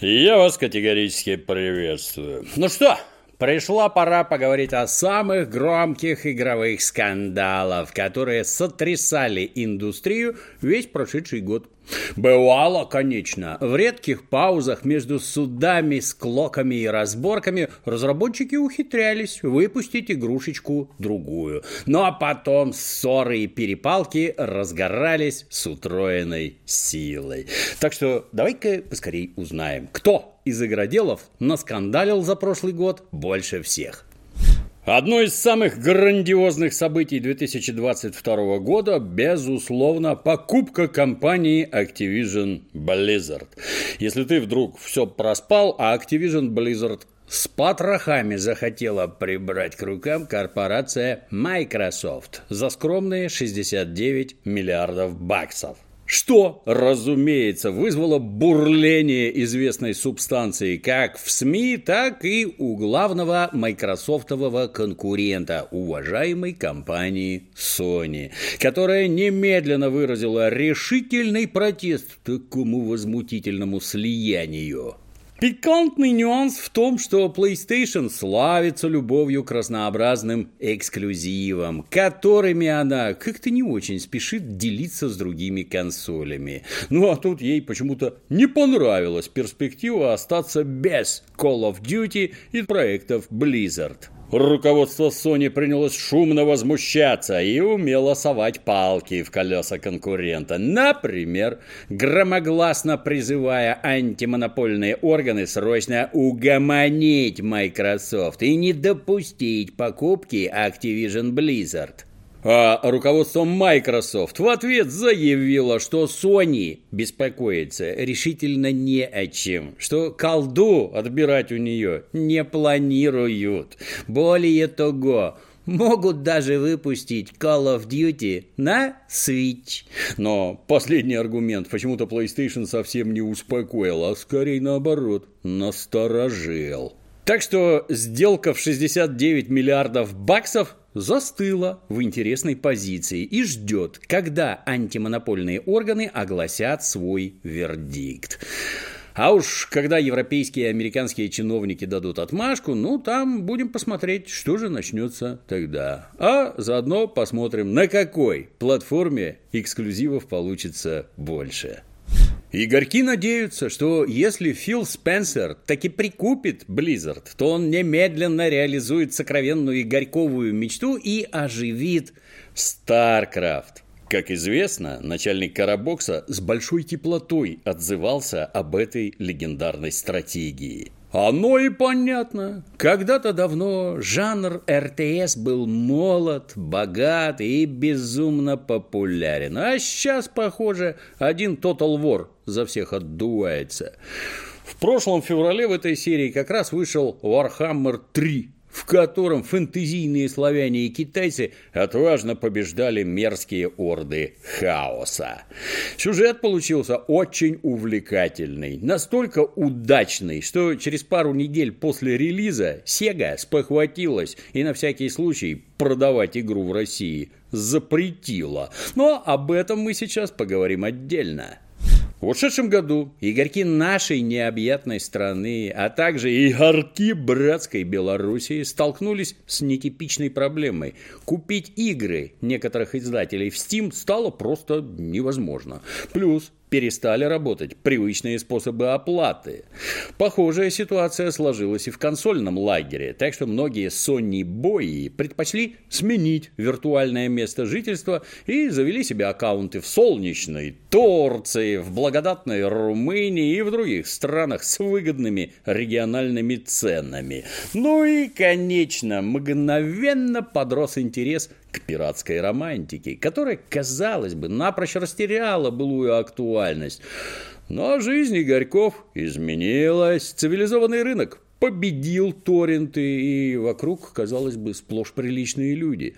Я вас категорически приветствую. Ну что, Пришла пора поговорить о самых громких игровых скандалах, которые сотрясали индустрию весь прошедший год. Бывало, конечно, в редких паузах между судами, склоками и разборками разработчики ухитрялись выпустить игрушечку другую. Ну а потом ссоры и перепалки разгорались с утроенной силой. Так что давай-ка поскорей узнаем, кто из игроделов наскандалил за прошлый год больше всех. Одно из самых грандиозных событий 2022 года, безусловно, покупка компании Activision Blizzard. Если ты вдруг все проспал, а Activision Blizzard с потрохами захотела прибрать к рукам корпорация Microsoft за скромные 69 миллиардов баксов что, разумеется, вызвало бурление известной субстанции как в СМИ, так и у главного майкрософтового конкурента, уважаемой компании Sony, которая немедленно выразила решительный протест такому возмутительному слиянию. Пикантный нюанс в том, что PlayStation славится любовью к разнообразным эксклюзивам, которыми она как-то не очень спешит делиться с другими консолями. Ну а тут ей почему-то не понравилась перспектива остаться без Call of Duty и проектов Blizzard. Руководство Sony принялось шумно возмущаться и умело совать палки в колеса конкурента. Например, громогласно призывая антимонопольные органы срочно угомонить Microsoft и не допустить покупки Activision Blizzard. А руководство Microsoft в ответ заявило, что Sony беспокоится решительно не о чем, что колду отбирать у нее не планируют. Более того, могут даже выпустить Call of Duty на Switch. Но последний аргумент почему-то PlayStation совсем не успокоил, а скорее наоборот, насторожил. Так что сделка в 69 миллиардов баксов застыла в интересной позиции и ждет, когда антимонопольные органы огласят свой вердикт. А уж когда европейские и американские чиновники дадут отмашку, ну, там будем посмотреть, что же начнется тогда. А заодно посмотрим, на какой платформе эксклюзивов получится больше. Игорьки надеются, что если Фил Спенсер таки прикупит Blizzard, то он немедленно реализует сокровенную Игорьковую мечту и оживит StarCraft. Как известно, начальник Карабокса с большой теплотой отзывался об этой легендарной стратегии – оно и понятно. Когда-то давно жанр РТС был молод, богат и безумно популярен. А сейчас, похоже, один Total War за всех отдувается. В прошлом феврале в этой серии как раз вышел Warhammer 3 в котором фэнтезийные славяне и китайцы отважно побеждали мерзкие орды хаоса. Сюжет получился очень увлекательный, настолько удачный, что через пару недель после релиза Sega спохватилась и на всякий случай продавать игру в России запретила. Но об этом мы сейчас поговорим отдельно. В ушедшем году игорьки нашей необъятной страны, а также игорки братской Белоруссии столкнулись с нетипичной проблемой. Купить игры некоторых издателей в Steam стало просто невозможно. Плюс перестали работать привычные способы оплаты. Похожая ситуация сложилась и в консольном лагере, так что многие Sony бои предпочли сменить виртуальное место жительства и завели себе аккаунты в солнечной Турции, в благодатной Румынии и в других странах с выгодными региональными ценами. Ну и, конечно, мгновенно подрос интерес к пиратской романтике, которая, казалось бы, напрочь растеряла былую актуальность. Но жизнь Игорьков изменилась. Цивилизованный рынок победил торренты, и вокруг, казалось бы, сплошь приличные люди.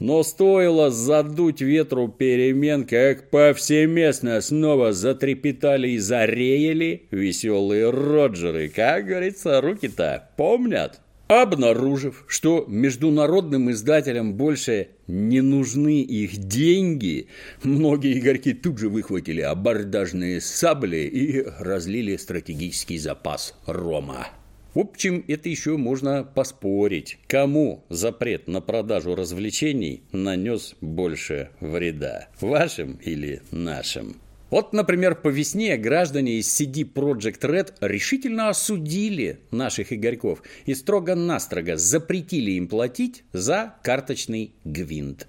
Но стоило задуть ветру перемен, как повсеместно снова затрепетали и зареяли веселые Роджеры. Как говорится, руки-то помнят. Обнаружив, что международным издателям больше не нужны их деньги, многие игроки тут же выхватили абордажные сабли и разлили стратегический запас рома. В общем, это еще можно поспорить, кому запрет на продажу развлечений нанес больше вреда, вашим или нашим. Вот, например, по весне граждане из CD Project Red решительно осудили наших игорьков и строго-настрого запретили им платить за карточный гвинт.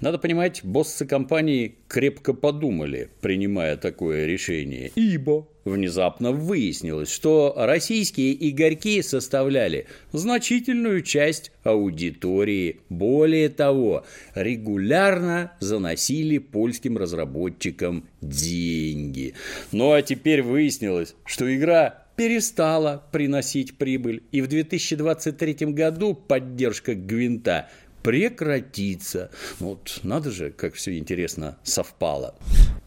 Надо понимать, боссы компании крепко подумали, принимая такое решение, ибо Внезапно выяснилось, что российские игорьки составляли значительную часть аудитории. Более того, регулярно заносили польским разработчикам деньги. Ну а теперь выяснилось, что игра перестала приносить прибыль, и в 2023 году поддержка Гвинта прекратится. Вот надо же, как все интересно совпало.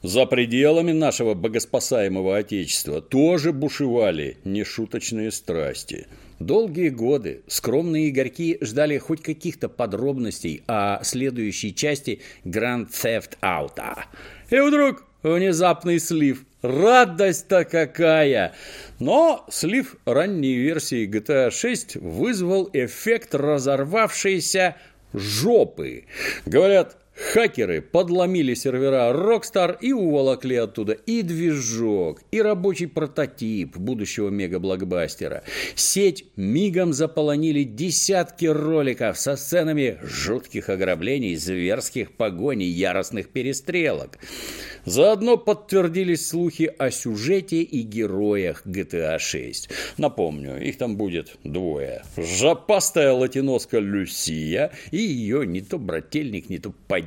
За пределами нашего богоспасаемого Отечества тоже бушевали нешуточные страсти. Долгие годы скромные игорьки ждали хоть каких-то подробностей о следующей части Grand Theft Auto. И вдруг внезапный слив. Радость-то какая! Но слив ранней версии GTA 6 вызвал эффект разорвавшейся жопы. Говорят, Хакеры подломили сервера Rockstar и уволокли оттуда и движок, и рабочий прототип будущего мега-блокбастера. Сеть мигом заполонили десятки роликов со сценами жутких ограблений, зверских погоней, яростных перестрелок. Заодно подтвердились слухи о сюжете и героях GTA 6. Напомню, их там будет двое. Жопастая латиноска Люсия и ее не то брательник, не то подельник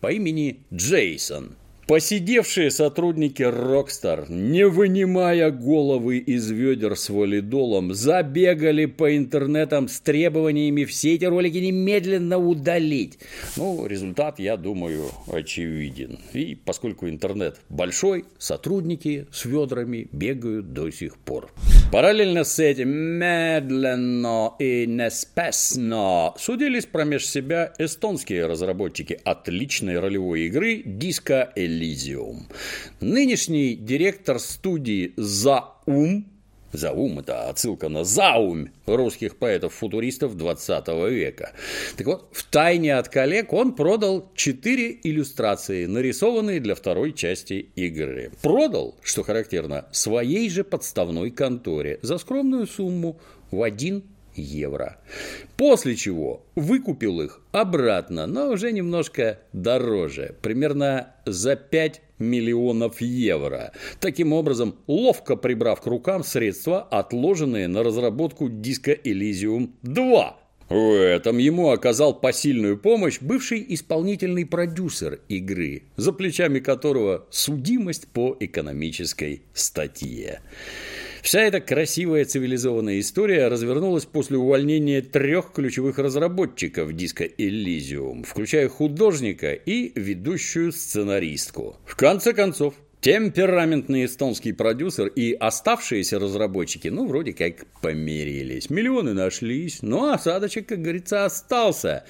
по имени Джейсон. Посидевшие сотрудники Rockstar, не вынимая головы из ведер с валидолом, забегали по интернетам с требованиями все эти ролики немедленно удалить. Ну, результат, я думаю, очевиден. И поскольку интернет большой, сотрудники с ведрами бегают до сих пор. Параллельно с этим медленно и неспешно судились промеж себя эстонские разработчики отличной ролевой игры Disco Elysium. Нынешний директор студии «Заум» Заум – это отсылка на заум русских поэтов-футуристов 20 века. Так вот, в тайне от коллег он продал четыре иллюстрации, нарисованные для второй части игры. Продал, что характерно, своей же подставной конторе за скромную сумму в 1 евро. После чего выкупил их обратно, но уже немножко дороже, примерно за 5 миллионов евро. Таким образом, ловко прибрав к рукам средства, отложенные на разработку диска Elysium 2. В этом ему оказал посильную помощь бывший исполнительный продюсер игры, за плечами которого судимость по экономической статье. Вся эта красивая цивилизованная история развернулась после увольнения трех ключевых разработчиков диска Elysium, включая художника и ведущую сценаристку. В конце концов, Темпераментный эстонский продюсер и оставшиеся разработчики, ну, вроде как помирились. Миллионы нашлись, но осадочек, как говорится, остался.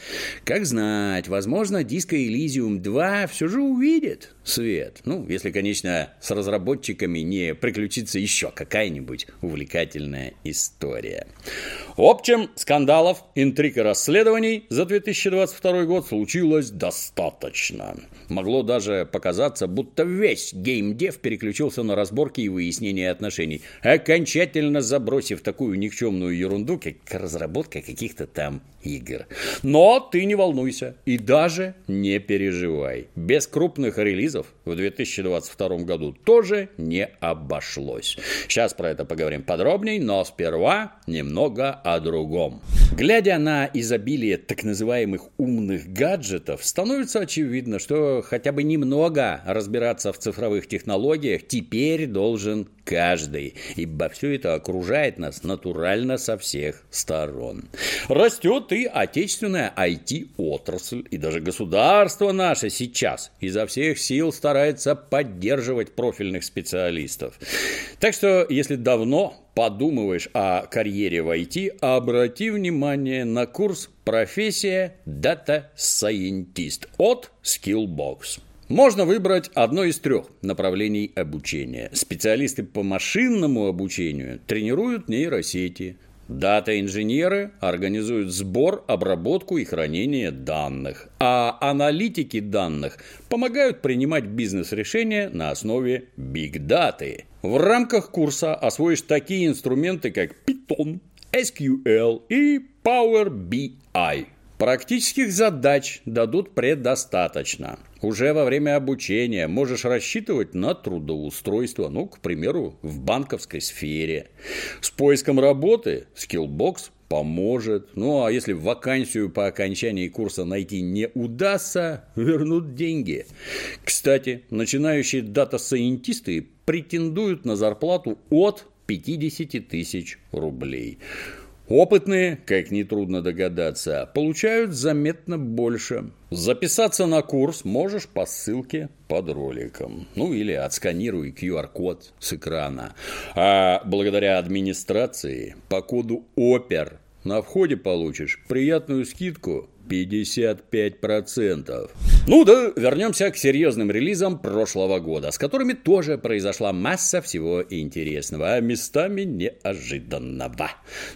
Как знать, возможно, диско Elysium 2 все же увидит свет. Ну, если, конечно, с разработчиками не приключится еще какая-нибудь увлекательная история. В общем, скандалов, интриг и расследований за 2022 год случилось достаточно. Могло даже показаться, будто весь геймдев переключился на разборки и выяснение отношений, окончательно забросив такую никчемную ерунду, как разработка каких-то там игр. Но ты не волнуйся и даже не переживай. Без крупных релизов в 2022 году тоже не обошлось. Сейчас про это поговорим подробнее, но сперва немного о другом. Глядя на изобилие так называемых умных гаджетов, становится очевидно, что хотя бы немного разбираться в цифровых технологиях теперь должен каждый, ибо все это окружает нас натурально со всех сторон. Растет и отечественная IT-отрасль, и даже государство наше сейчас изо всех сил старается поддерживать профильных специалистов. Так что, если давно подумываешь о карьере в IT, обрати внимание на курс «Профессия Scientist» от Skillbox. Можно выбрать одно из трех направлений обучения. Специалисты по машинному обучению тренируют нейросети. Дата-инженеры организуют сбор, обработку и хранение данных, а аналитики данных помогают принимать бизнес-решения на основе биг-даты. В рамках курса освоишь такие инструменты, как Python, SQL и Power BI. Практических задач дадут предостаточно. Уже во время обучения можешь рассчитывать на трудоустройство, ну, к примеру, в банковской сфере. С поиском работы Skillbox поможет. Ну, а если вакансию по окончании курса найти не удастся, вернут деньги. Кстати, начинающие дата-сайентисты претендуют на зарплату от 50 тысяч рублей. Опытные, как нетрудно догадаться, получают заметно больше. Записаться на курс можешь по ссылке под роликом. Ну или отсканируй QR-код с экрана. А благодаря администрации по коду ОПЕР на входе получишь приятную скидку 55%. Ну да, вернемся к серьезным релизам прошлого года, с которыми тоже произошла масса всего интересного, а местами неожиданного.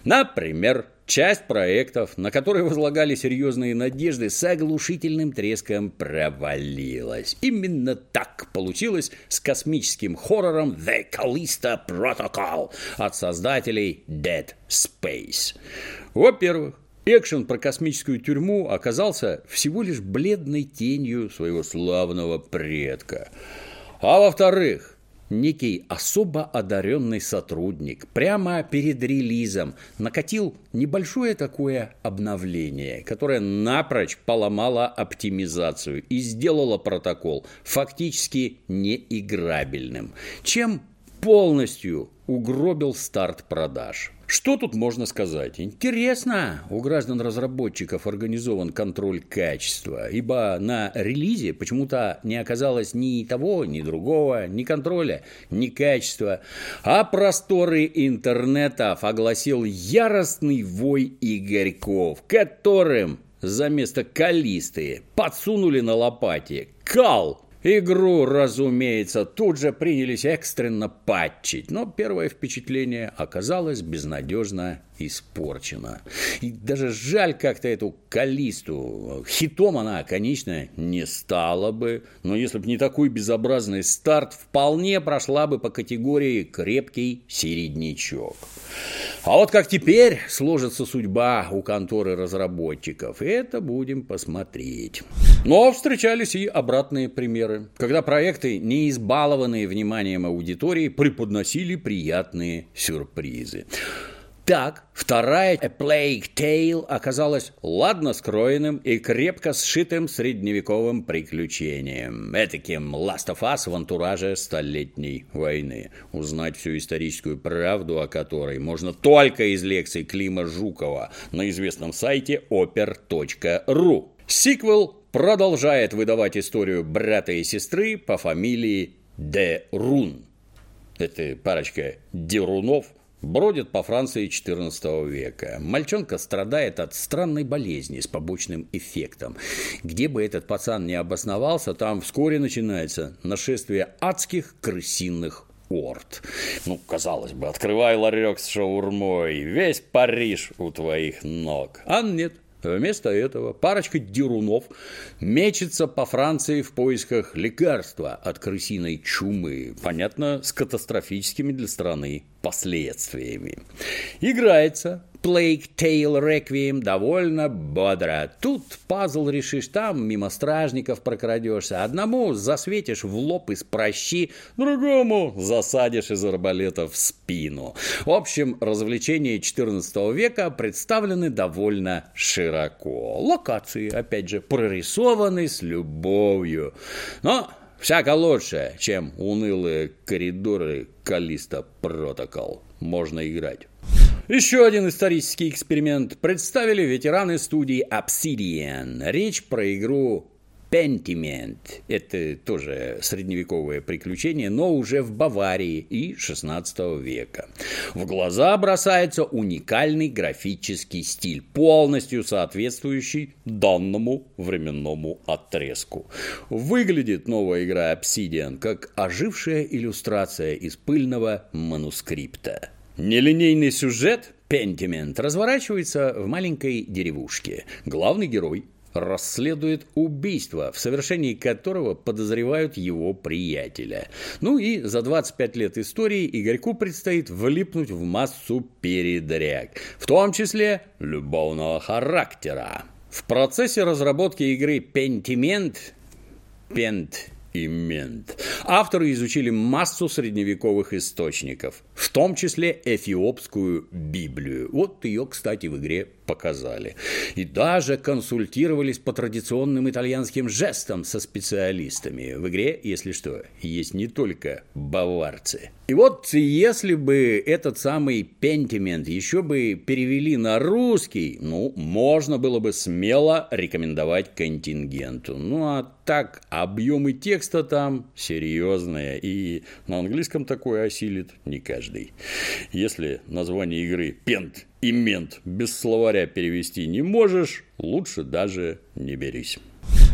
Например, Часть проектов, на которые возлагали серьезные надежды, с оглушительным треском провалилась. Именно так получилось с космическим хоррором The Callisto Protocol от создателей Dead Space. Во-первых, Экшен про космическую тюрьму оказался всего лишь бледной тенью своего славного предка. А во-вторых, некий особо одаренный сотрудник прямо перед релизом накатил небольшое такое обновление, которое напрочь поломало оптимизацию и сделало протокол фактически неиграбельным, чем полностью угробил старт продаж. Что тут можно сказать? Интересно, у граждан-разработчиков организован контроль качества, ибо на релизе почему-то не оказалось ни того, ни другого, ни контроля, ни качества, а просторы интернетов огласил яростный вой Игорьков, которым за место калисты подсунули на лопате кал Игру, разумеется, тут же принялись экстренно патчить, но первое впечатление оказалось безнадежно испорчена. И даже жаль как-то эту Калисту. Хитом она, конечно, не стала бы, но если бы не такой безобразный старт, вполне прошла бы по категории «крепкий середнячок». А вот как теперь сложится судьба у конторы разработчиков, это будем посмотреть. Но встречались и обратные примеры, когда проекты, не избалованные вниманием аудитории, преподносили приятные сюрпризы. Так, вторая A Plague Tale оказалась ладно скроенным и крепко сшитым средневековым приключением. Этаким Last of Us в антураже Столетней войны. Узнать всю историческую правду, о которой можно только из лекций Клима Жукова на известном сайте oper.ru. Сиквел продолжает выдавать историю брата и сестры по фамилии Дерун. Это парочка Дерунов – бродит по Франции XIV века. Мальчонка страдает от странной болезни с побочным эффектом. Где бы этот пацан не обосновался, там вскоре начинается нашествие адских крысиных орд. Ну, казалось бы, открывай ларек с шаурмой, весь Париж у твоих ног. А нет, Вместо этого парочка дерунов мечется по Франции в поисках лекарства от крысиной чумы, понятно, с катастрофическими для страны последствиями. Играется Plague Tale Requiem довольно бодро. Тут пазл решишь, там мимо стражников прокрадешься. Одному засветишь в лоб из прощи, другому засадишь из арбалета в спину. В общем, развлечения XIV века представлены довольно широко. Локации, опять же, прорисованы с любовью. Но всяко лучше, чем унылые коридоры Калиста Протокол. Можно играть. Еще один исторический эксперимент представили ветераны студии Obsidian. Речь про игру Пентимент. Это тоже средневековое приключение, но уже в Баварии и XVI века. В глаза бросается уникальный графический стиль, полностью соответствующий данному временному отрезку. Выглядит новая игра Obsidian как ожившая иллюстрация из пыльного манускрипта. Нелинейный сюжет Пентимент разворачивается в маленькой деревушке. Главный герой расследует убийство, в совершении которого подозревают его приятеля. Ну и за 25 лет истории Игорьку предстоит влипнуть в массу передряг, в том числе любовного характера. В процессе разработки игры Пентимент Пент и мент. Авторы изучили массу средневековых источников, в том числе эфиопскую Библию. Вот ее, кстати, в игре показали. И даже консультировались по традиционным итальянским жестам со специалистами. В игре, если что, есть не только баварцы. И вот если бы этот самый пентимент еще бы перевели на русский, ну, можно было бы смело рекомендовать контингенту. Ну, а так, объемы текста там серьезные, и на английском такое осилит не каждый. Если название игры «Пент» и мент без словаря перевести не можешь, лучше даже не берись.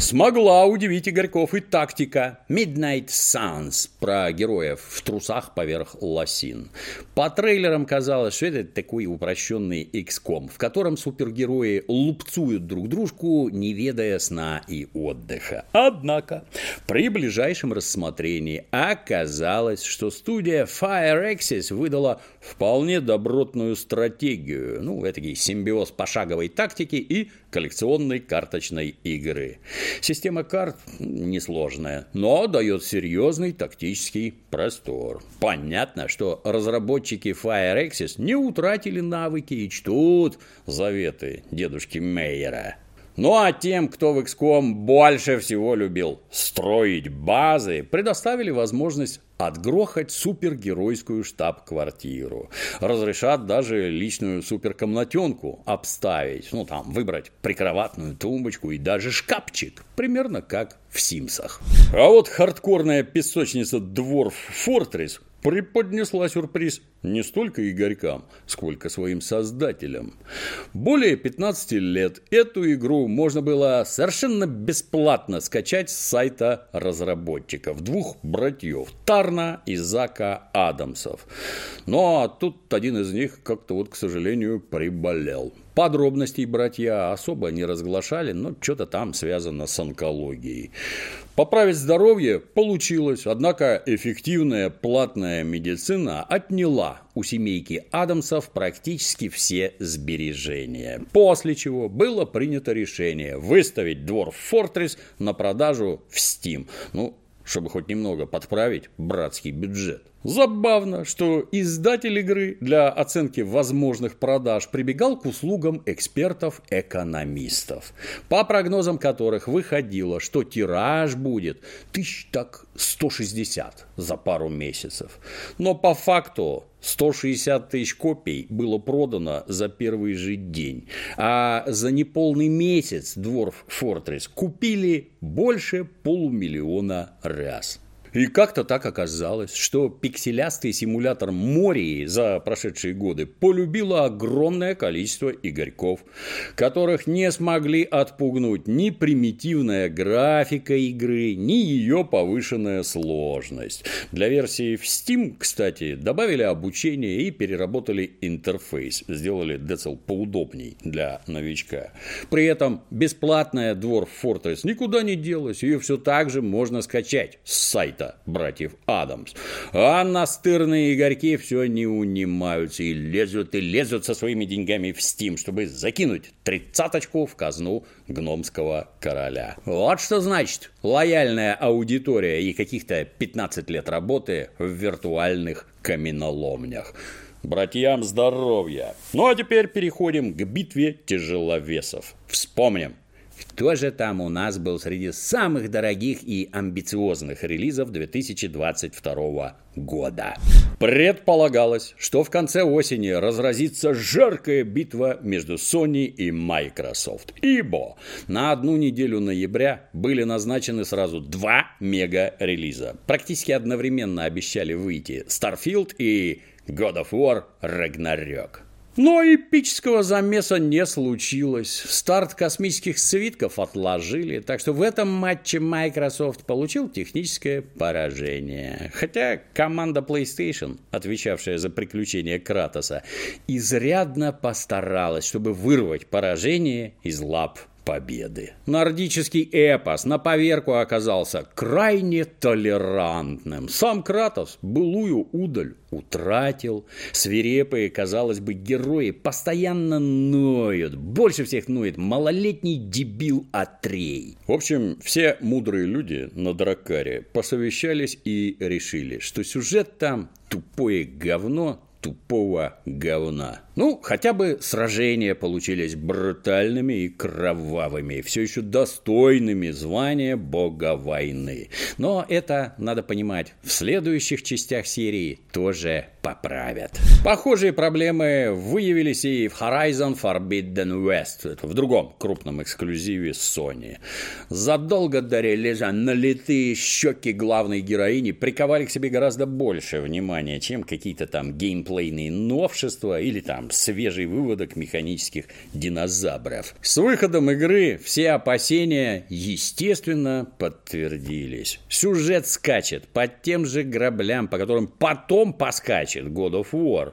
Смогла удивить Игорьков и тактика Midnight Suns про героев в трусах поверх лосин. По трейлерам казалось, что это такой упрощенный XCOM, в котором супергерои лупцуют друг дружку, не ведая сна и отдыха. Однако при ближайшем рассмотрении оказалось, что студия FireAxis выдала вполне добротную стратегию, ну, это симбиоз пошаговой тактики и коллекционной карточной игры. Система карт несложная, но дает серьезный тактический простор. Понятно, что разработчики FireAxis не утратили навыки и чтут заветы дедушки Мейера. Ну а тем, кто в XCOM больше всего любил строить базы, предоставили возможность отгрохать супергеройскую штаб-квартиру. Разрешат даже личную суперкомнатенку обставить, ну там выбрать прикроватную тумбочку и даже шкафчик, примерно как в Симсах. А вот хардкорная песочница Dwarf Fortress преподнесла сюрприз не столько Игорькам, сколько своим создателям. Более 15 лет эту игру можно было совершенно бесплатно скачать с сайта разработчиков двух братьев Тарна и Зака Адамсов. Но тут один из них как-то вот, к сожалению, приболел. Подробностей братья особо не разглашали, но что-то там связано с онкологией. Поправить здоровье получилось, однако эффективная платная медицина отняла у семейки Адамсов практически все сбережения. После чего было принято решение выставить двор Fortress на продажу в Steam. Ну, чтобы хоть немного подправить братский бюджет. Забавно, что издатель игры для оценки возможных продаж прибегал к услугам экспертов-экономистов, по прогнозам которых выходило, что тираж будет тысяч так 160 за пару месяцев. Но по факту 160 тысяч копий было продано за первый же день, а за неполный месяц Dwarf Fortress купили больше полумиллиона раз. И как-то так оказалось, что пикселястый симулятор Мории за прошедшие годы полюбило огромное количество игорьков, которых не смогли отпугнуть ни примитивная графика игры, ни ее повышенная сложность. Для версии в Steam, кстати, добавили обучение и переработали интерфейс, сделали Decel поудобней для новичка. При этом бесплатная Dwarf Fortress никуда не делась, ее все так же можно скачать с сайта сайта братьев Адамс. А настырные игорьки все не унимаются и лезут и лезут со своими деньгами в Steam, чтобы закинуть тридцаточку в казну гномского короля. Вот что значит лояльная аудитория и каких-то 15 лет работы в виртуальных каменоломнях. Братьям здоровья. Ну а теперь переходим к битве тяжеловесов. Вспомним, Кто же там у нас был среди самых дорогих и амбициозных релизов 2022 года? Предполагалось, что в конце осени разразится жаркая битва между Sony и Microsoft. Ибо на одну неделю ноября были назначены сразу два мега-релиза. Практически одновременно обещали выйти Starfield и God of War Ragnarok. Но эпического замеса не случилось. Старт космических свитков отложили, так что в этом матче Microsoft получил техническое поражение. Хотя команда PlayStation, отвечавшая за приключения Кратоса, изрядно постаралась, чтобы вырвать поражение из лап победы. Нордический эпос на поверку оказался крайне толерантным. Сам Кратос былую удаль утратил. Свирепые, казалось бы, герои постоянно ноют. Больше всех ноет малолетний дебил Атрей. В общем, все мудрые люди на Дракаре посовещались и решили, что сюжет там тупое говно тупого говна. Ну, хотя бы сражения получились брутальными и кровавыми, все еще достойными звания бога войны. Но это, надо понимать, в следующих частях серии тоже поправят. Похожие проблемы выявились и в Horizon Forbidden West, в другом крупном эксклюзиве Sony. Задолго до релиза налитые щеки главной героини приковали к себе гораздо больше внимания, чем какие-то там геймплейные новшества или там свежий выводок механических динозавров. С выходом игры все опасения, естественно, подтвердились. Сюжет скачет под тем же граблям, по которым потом поскачет God of War.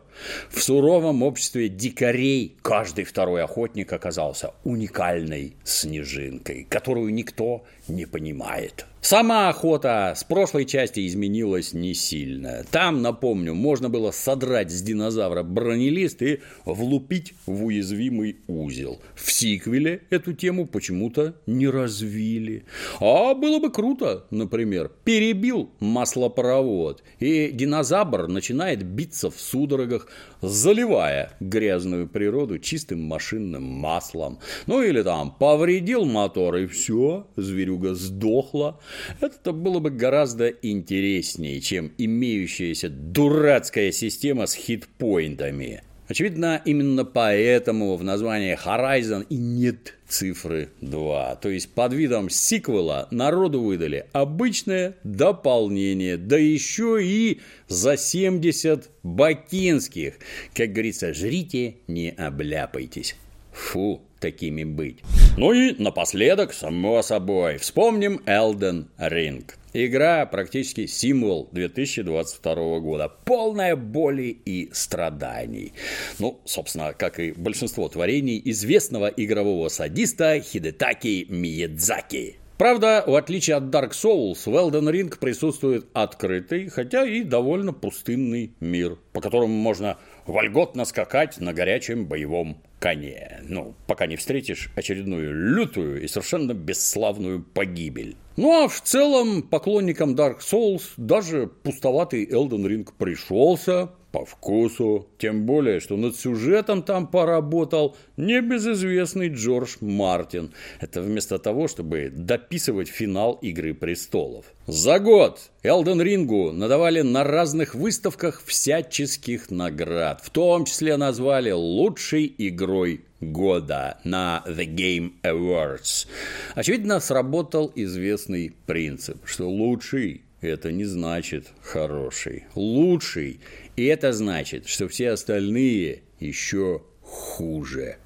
В суровом обществе дикарей каждый второй охотник оказался уникальной снежинкой, которую никто не понимает. Сама охота с прошлой части изменилась не сильно. Там, напомню, можно было содрать с динозавра бронелист и влупить в уязвимый узел. В сиквеле эту тему почему-то не развили. А было бы круто, например, перебил маслопровод, и динозавр начинает биться в судорогах, заливая грязную природу чистым машинным маслом. Ну или там повредил мотор, и все, зверюга сдохла. Это было бы гораздо интереснее, чем имеющаяся дурацкая система с хитпоинтами. Очевидно, именно поэтому в названии Horizon и нет цифры 2. То есть под видом сиквела народу выдали обычное дополнение, да еще и за 70 бакинских. Как говорится, жрите, не обляпайтесь. Фу, такими быть. Ну и напоследок, само собой, вспомним Elden Ring. Игра практически символ 2022 года. Полная боли и страданий. Ну, собственно, как и большинство творений известного игрового садиста Хидетаки Миядзаки. Правда, в отличие от Dark Souls, в Elden Ring присутствует открытый, хотя и довольно пустынный мир, по которому можно вольготно скакать на горячем боевом коне. Ну, пока не встретишь очередную лютую и совершенно бесславную погибель. Ну а в целом поклонникам Dark Souls даже пустоватый Elden Ring пришелся, по вкусу. Тем более, что над сюжетом там поработал небезызвестный Джордж Мартин. Это вместо того, чтобы дописывать финал «Игры престолов». За год Элден Рингу надавали на разных выставках всяческих наград. В том числе назвали лучшей игрой года на The Game Awards. Очевидно, сработал известный принцип, что лучший это не значит хороший. Лучший и это значит, что все остальные еще хуже.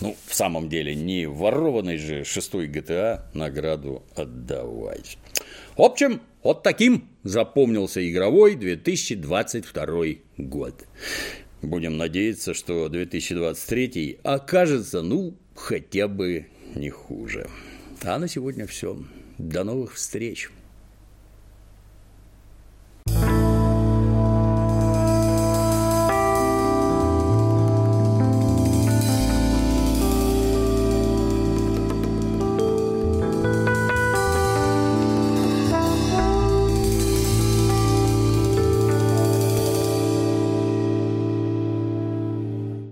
Ну, в самом деле, не ворованный же шестой GTA награду отдавать. В общем, вот таким запомнился игровой 2022 год. Будем надеяться, что 2023 окажется, ну, хотя бы не хуже. А на сегодня все. До новых встреч.